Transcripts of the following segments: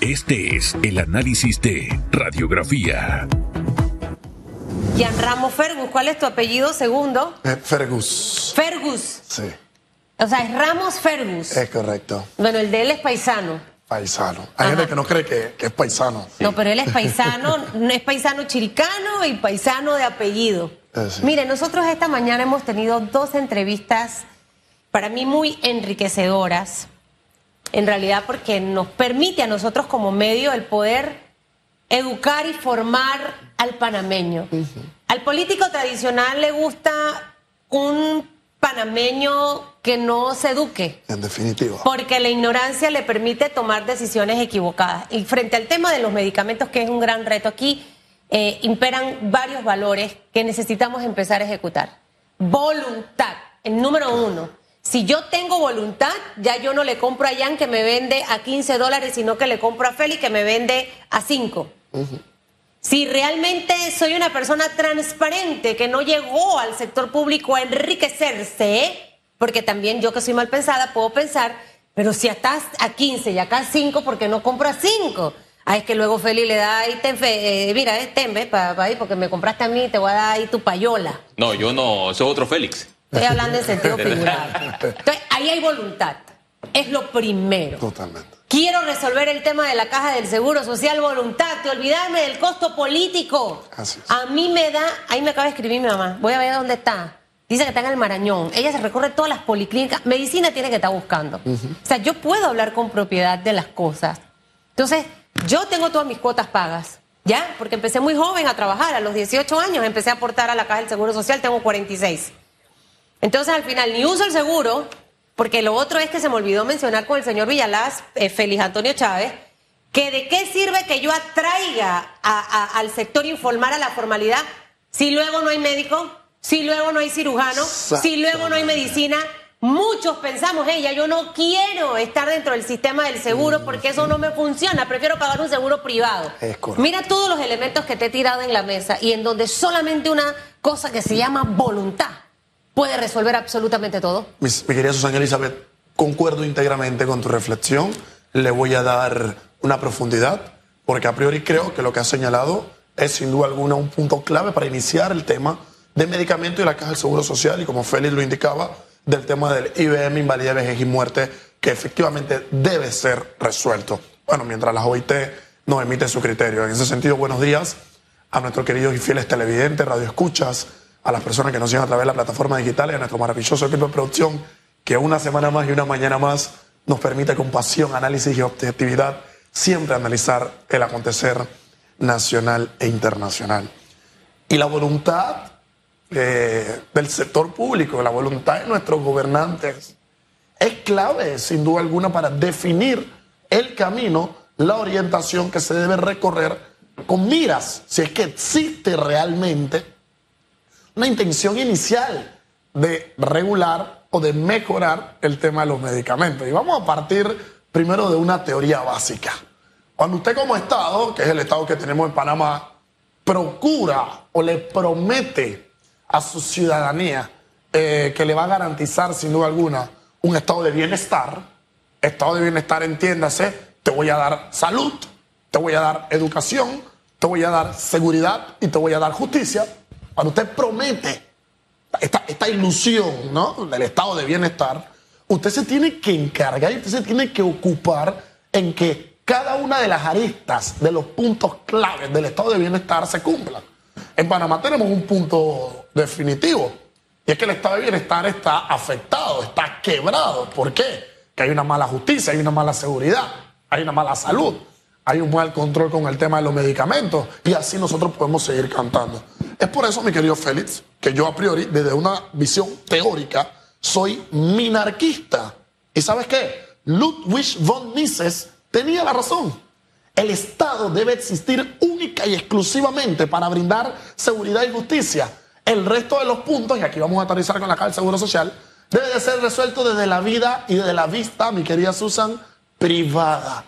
Este es el análisis de radiografía. Gian Ramos Fergus, ¿cuál es tu apellido segundo? Eh, Fergus. Fergus. Sí, O sea, es Ramos Fergus. es correcto. Bueno, el de él es paisano. Paisano. Hay Ajá. gente que no cree que, que es paisano. No, pero él es paisano, no es paisano chilcano y paisano de apellido. Eh, sí. Mire, nosotros esta mañana hemos tenido dos entrevistas para mí muy enriquecedoras, en realidad porque nos permite a nosotros como medio el poder educar y formar al panameño. Al político tradicional le gusta un panameño que no se eduque. En definitiva. Porque la ignorancia le permite tomar decisiones equivocadas. Y frente al tema de los medicamentos, que es un gran reto aquí, eh, imperan varios valores que necesitamos empezar a ejecutar. Voluntad, el número uno. Si yo tengo voluntad, ya yo no le compro a Jan que me vende a 15 dólares, sino que le compro a Félix que me vende a 5. Si realmente soy una persona transparente que no llegó al sector público a enriquecerse, porque también yo que soy mal pensada puedo pensar, pero si estás a 15 y acá a 5, ¿por qué no compro a 5? Ah, es que luego Feli le da ahí, ten fe- eh, mira, es tembe para ahí, porque me compraste a mí, te voy a dar ahí tu payola. No, yo no, soy otro Félix. Estoy hablando en sentido figurado. Entonces, ahí hay voluntad. Es lo primero. Totalmente. Quiero resolver el tema de la caja del seguro social, voluntad, de olvidarme del costo político. Así es. A mí me da, ahí me acaba de escribir mi mamá, voy a ver dónde está. Dice que está en el Marañón. Ella se recorre todas las policlínicas. Medicina tiene que estar buscando. O sea, yo puedo hablar con propiedad de las cosas. Entonces, yo tengo todas mis cuotas pagas. ¿Ya? Porque empecé muy joven a trabajar. A los 18 años empecé a aportar a la caja del seguro social. Tengo 46. Entonces, al final, ni uso el seguro, porque lo otro es que se me olvidó mencionar con el señor Villalaz, eh, Félix Antonio Chávez, que de qué sirve que yo atraiga a- a- al sector informal a la formalidad si luego no hay médico, si luego no hay cirujano, si luego no hay medicina. Muchos pensamos, ella, yo no quiero estar dentro del sistema del seguro porque eso no me funciona, prefiero pagar un seguro privado. Mira todos los elementos que te he tirado en la mesa y en donde solamente una cosa que se llama voluntad puede resolver absolutamente todo. Mis- mi querida Susana Elizabeth, concuerdo íntegramente con tu reflexión. Le voy a dar una profundidad, porque a priori creo que lo que has señalado es sin duda alguna un punto clave para iniciar el tema de medicamento y la caja del Seguro Social, y como Félix lo indicaba, del tema del IBM, invalidez, vejez y muerte, que efectivamente debe ser resuelto. Bueno, mientras la OIT nos emite su criterio. En ese sentido, buenos días a nuestros queridos y fieles televidentes, radioescuchas, a las personas que nos siguen a través de la plataforma digital y a nuestro maravilloso equipo de producción que una semana más y una mañana más nos permite con pasión, análisis y objetividad siempre analizar el acontecer nacional e internacional. Y la voluntad eh, del sector público, la voluntad de nuestros gobernantes es clave, sin duda alguna, para definir el camino, la orientación que se debe recorrer con miras, si es que existe realmente una intención inicial de regular o de mejorar el tema de los medicamentos. Y vamos a partir primero de una teoría básica. Cuando usted como Estado, que es el Estado que tenemos en Panamá, procura o le promete a su ciudadanía eh, que le va a garantizar sin duda alguna un estado de bienestar, estado de bienestar entiéndase, te voy a dar salud, te voy a dar educación, te voy a dar seguridad y te voy a dar justicia. Cuando usted promete esta, ilusión ¿no? del estado de bienestar, usted se tiene que encargar y usted se tiene que ocupar en que cada una de las aristas de los puntos claves del estado de bienestar se cumplan. En Panamá tenemos un punto definitivo y es que el estado de bienestar está afectado, está quebrado. ¿Por qué? Que hay una mala justicia, hay una mala seguridad, hay una mala salud, hay un mal control con el tema de los medicamentos y así nosotros podemos seguir cantando. Es por eso, mi querido Félix, que yo a priori, desde una visión teórica, soy minarquista. ¿Y sabes qué? Ludwig von Mises tenía la razón. El Estado debe existir única y exclusivamente para brindar seguridad y justicia. El resto de los puntos, y aquí vamos a aterrizar con la Caja del Seguro Social, debe de ser resuelto desde la vida y desde la vista, mi querida Susan, privada.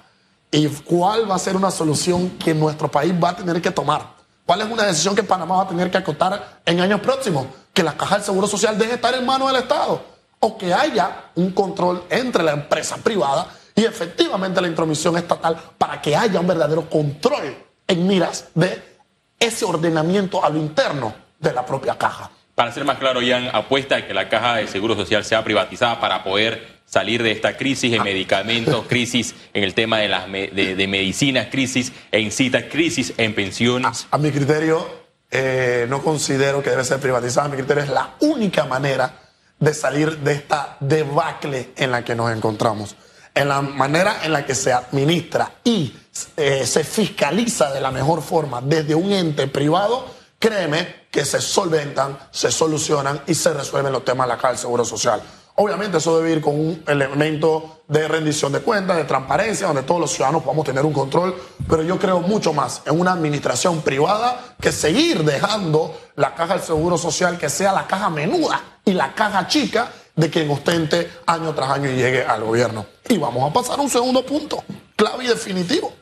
¿Y cuál va a ser una solución que nuestro país va a tener que tomar? ¿Cuál es una decisión que Panamá va a tener que acotar en años próximos? Que la Caja del Seguro Social deje de estar en manos del Estado o que haya un control entre la empresa privada Y efectivamente la intromisión estatal para que haya un verdadero control en miras de ese ordenamiento a lo interno de la propia caja. Para ser más claro, Jan, apuesta a que la caja de seguro social sea privatizada para poder salir de esta crisis en medicamentos, crisis en el tema de las me- de, de medicinas, crisis en citas, crisis en pensiones. A mi criterio, eh, no considero que debe ser privatizada. A mi criterio es la única manera de salir de esta debacle en la que nos encontramos. En la manera en la que se administra y eh, se fiscaliza de la mejor forma desde un ente privado, créeme que se solventan, se solucionan y se resuelven los temas de la caja del Seguro Social. Obviamente eso debe ir con un elemento de rendición de cuentas, de transparencia, donde todos los ciudadanos podamos tener un control, pero yo creo mucho más en una administración privada que seguir dejando la caja del Seguro Social que sea la caja menuda y la caja chica de quien ostente año tras año y llegue al gobierno. Y vamos a pasar a un segundo punto, clave y definitivo.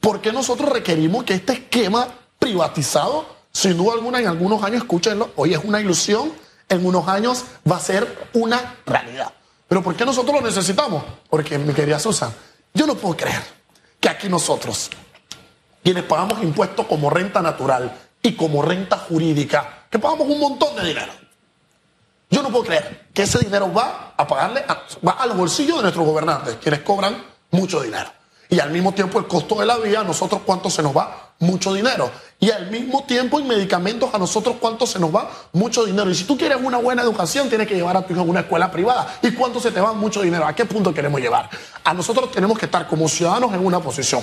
¿Por qué nosotros requerimos que este esquema privatizado, sin duda alguna, en algunos años, escúchenlo, hoy es una ilusión, en unos años va a ser una realidad? ¿Pero por qué nosotros lo necesitamos? Porque, mi querida Susan, yo no puedo creer que aquí nosotros, quienes pagamos impuestos como renta natural y como renta jurídica, que pagamos un montón de dinero, yo no puedo creer que ese dinero va a pagarle, a- va al bolsillo de nuestros gobernantes, quienes cobran mucho dinero. Y al mismo tiempo el costo de la vida, nosotros cuánto se nos va, mucho dinero. Y al mismo tiempo en medicamentos, a nosotros cuánto se nos va, mucho dinero. Y si tú quieres una buena educación, tienes que llevar a tu hijo a una escuela privada. ¿Y cuánto se te va mucho dinero? ¿A qué punto queremos llevar? A nosotros tenemos que estar como ciudadanos en una posición.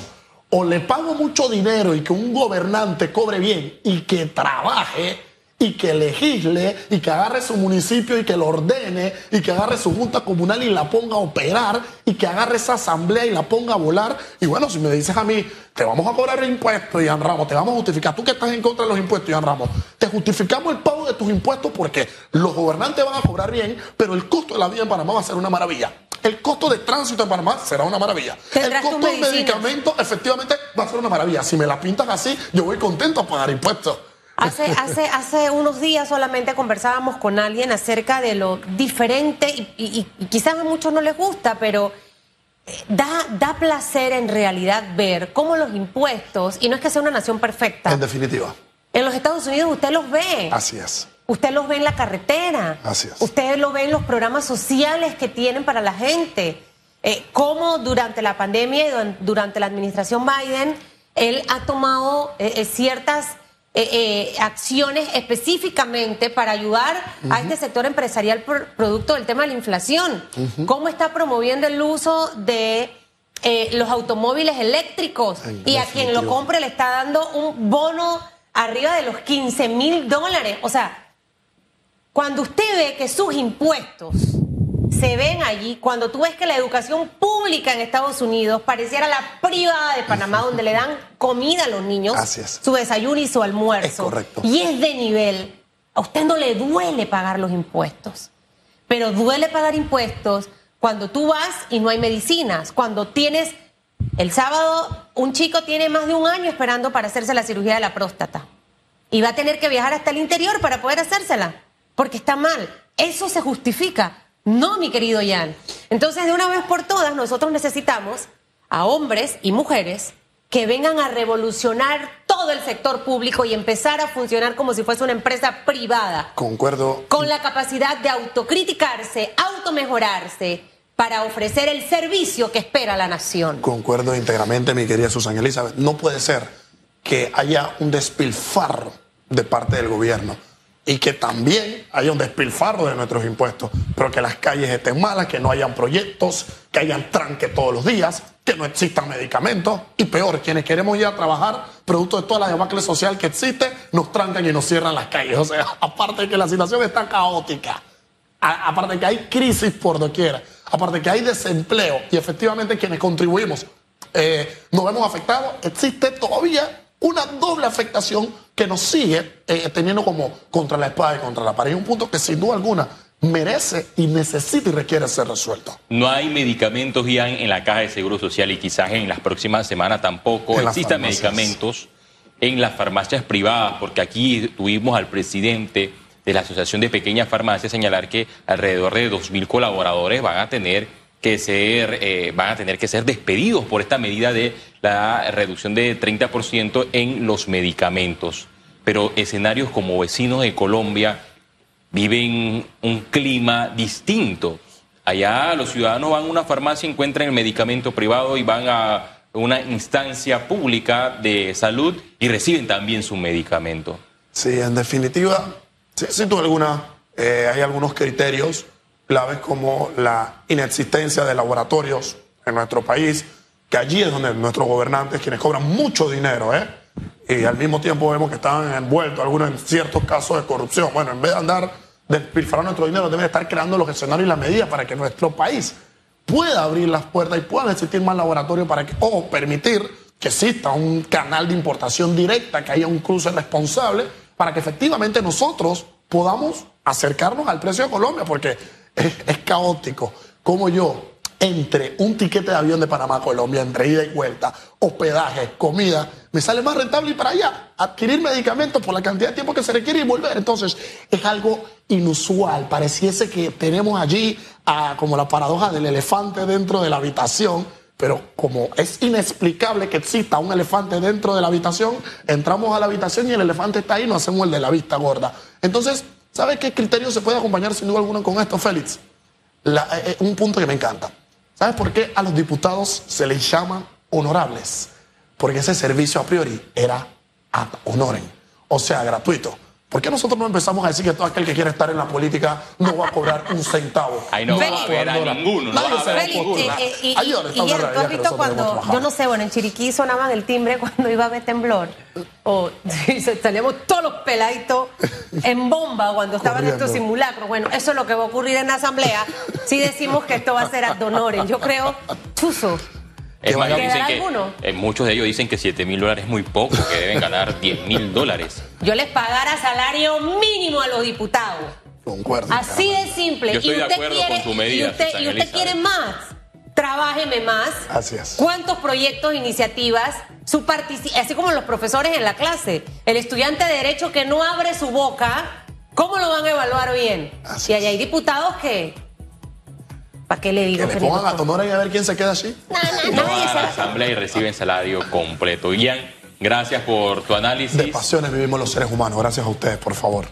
O le pago mucho dinero y que un gobernante cobre bien y que trabaje y que legisle y que agarre su municipio y que lo ordene y que agarre su junta comunal y la ponga a operar y que agarre esa asamblea y la ponga a volar. Y bueno, si me dices a mí, te vamos a cobrar impuestos, Ian Ramos, te vamos a justificar, tú que estás en contra de los impuestos, Ian Ramos, te justificamos el pago de tus impuestos porque los gobernantes van a cobrar bien, pero el costo de la vida en Panamá va a ser una maravilla. El costo de tránsito en Panamá será una maravilla. El costo del medicinas. medicamento efectivamente va a ser una maravilla. Si me la pintas así, yo voy contento a pagar impuestos. Hace, hace, hace unos días solamente conversábamos con alguien acerca de lo diferente y, y- y quizás a muchos no les gusta, pero eh, da, da placer en realidad ver cómo los impuestos, y no es que sea una nación perfecta, En definitiva, en los Estados Unidos usted los ve. así es. Usted los ve en la carretera. Así es. Usted lo ve en los programas sociales que tienen para la gente. Eh, cómo durante la pandemia y duran- durante la administración Biden, él ha tomado eh, eh, ciertas eh, eh, acciones específicamente para ayudar a este sector empresarial por- producto del tema de la inflación. Cómo está promoviendo el uso de eh, los automóviles eléctricos y a quien lo compre le está dando un bono arriba de los 15 mil dólares. O sea, cuando usted ve que sus impuestos se ven allí, cuando tú ves que la educación pública en Estados Unidos pareciera la privada de Panamá, donde le dan comida a los niños, su desayuno y su almuerzo, Es correcto. y es de nivel, a usted no le duele pagar los impuestos, pero duele pagar impuestos cuando tú vas y no hay medicinas, cuando tienes, el sábado un chico tiene más de un año esperando para hacerse la cirugía de la próstata y va a tener que viajar hasta el interior para poder hacérsela, porque está mal. Eso se justifica. No, mi querido Jan. Entonces, de una vez por todas, nosotros necesitamos a hombres y mujeres que vengan a revolucionar todo el sector público y empezar a funcionar como si fuese una empresa privada, Concuerdo. con la capacidad de autocriticarse, automejorarse, para ofrecer el servicio que espera la nación. Concuerdo íntegramente, mi querida Susan Elizabeth. No puede ser que haya un despilfarro de parte del gobierno y que también haya un despilfarro de nuestros impuestos, pero que las calles estén malas, que no hayan proyectos, que hayan tranque todos los días, que no existan medicamentos y peor, quienes queremos ir a trabajar, producto de toda la debacle social que existe, nos trancan y nos cierran las calles. O sea, aparte de que la situación está caótica, aparte de que hay crisis por doquier, aparte de que hay desempleo y efectivamente quienes contribuimos eh, nos vemos afectados, existe todavía una doble afectación que nos sigue eh, teniendo como contra la espada y contra la pared. Y un punto que sin duda alguna merece y necesita y requiere ser resuelto. No hay medicamentos ya en la caja de seguro social y quizás en las próximas semanas tampoco En existan medicamentos en las farmacias privadas, porque aquí tuvimos al presidente de la Asociación de Pequeñas Farmacias señalar que alrededor de 2.000 colaboradores van a tener que ser, eh, van a tener que ser despedidos por esta medida de la reducción de 30% en los medicamentos. Pero escenarios como vecinos de Colombia viven un clima distinto. Allá los ciudadanos van a una farmacia, encuentran el medicamento privado y van a una instancia pública de salud y reciben también su medicamento. Sí, en definitiva, sin duda eh, hay algunos criterios claves como la inexistencia de laboratorios en nuestro país, que allí es donde nuestros gobernantes, quienes cobran mucho dinero, ¿eh? y al mismo tiempo vemos que están envueltos algunos en ciertos casos de corrupción. Bueno, en vez de andar despilfarrando nuestro dinero, deben estar creando los escenarios y las medidas para que nuestro país pueda abrir las puertas y puedan existir más laboratorios para que, o permitir que exista un canal de importación directa, que haya un cruce responsable, para que efectivamente nosotros podamos acercarnos al precio de Colombia, porque es, caótico. Como yo, entre un tiquete de avión de Panamá Colombia, entre ida y vuelta, hospedaje, comida, me sale más rentable ir para allá, adquirir medicamentos por la cantidad de tiempo que se requiere y volver. Entonces, es algo inusual. Pareciese que tenemos allí como la paradoja del elefante dentro de la habitación, pero como es inexplicable que exista un elefante dentro de la habitación, entramos a la habitación y el elefante está ahí, no hacemos el de la vista gorda. Entonces, ¿sabes qué criterio se puede acompañar sin duda alguna con esto, Félix? Eh, eh, un punto que me encanta. ¿Sabes por qué a los diputados se les llama honorables? Porque ese servicio a priori era ad honorem, o sea, gratuito. ¿Por qué nosotros no empezamos a decir que todo aquel que quiere estar en la política no va a cobrar un centavo? Ahí no va a va ver a cobrar ninguno, no va a burlar. eh, eh, y, y, y Guillermo, ¿tú has visto cuando, yo no sé, bueno, en Chiriquí sonaban el timbre cuando iba a ver temblor, o salíamos todos los peladitos en bomba cuando estaban Corriendo. estos simulacros. Bueno, eso es lo que va a ocurrir en la asamblea si decimos que esto va a ser ad honorem. Yo creo, chuzo. Es más, ¿Quedará dicen que, alguno? eh, muchos de ellos dicen que 7 mil dólares es muy poco, que deben ganar 10 mil dólares. Yo les pagara salario mínimo a los diputados. Concuerdo. Así de simple. Yo estoy y de usted acuerdo quiere, con tu medida, y usted, Susana y usted Elizabeth. quiere más. Trabájeme más. Así es. ¿Cuántos proyectos, iniciativas, su así como los profesores en la clase? El estudiante de derecho que no abre su boca, ¿cómo lo van a evaluar bien? Así y allá hay diputados que. ¿Para qué le digo Que le pongan a Tonora y a ver quién se queda así. No, no, No van a la asamblea y reciben salario completo. Ian, gracias por tu análisis. De pasiones vivimos los seres humanos. Gracias a ustedes, por favor.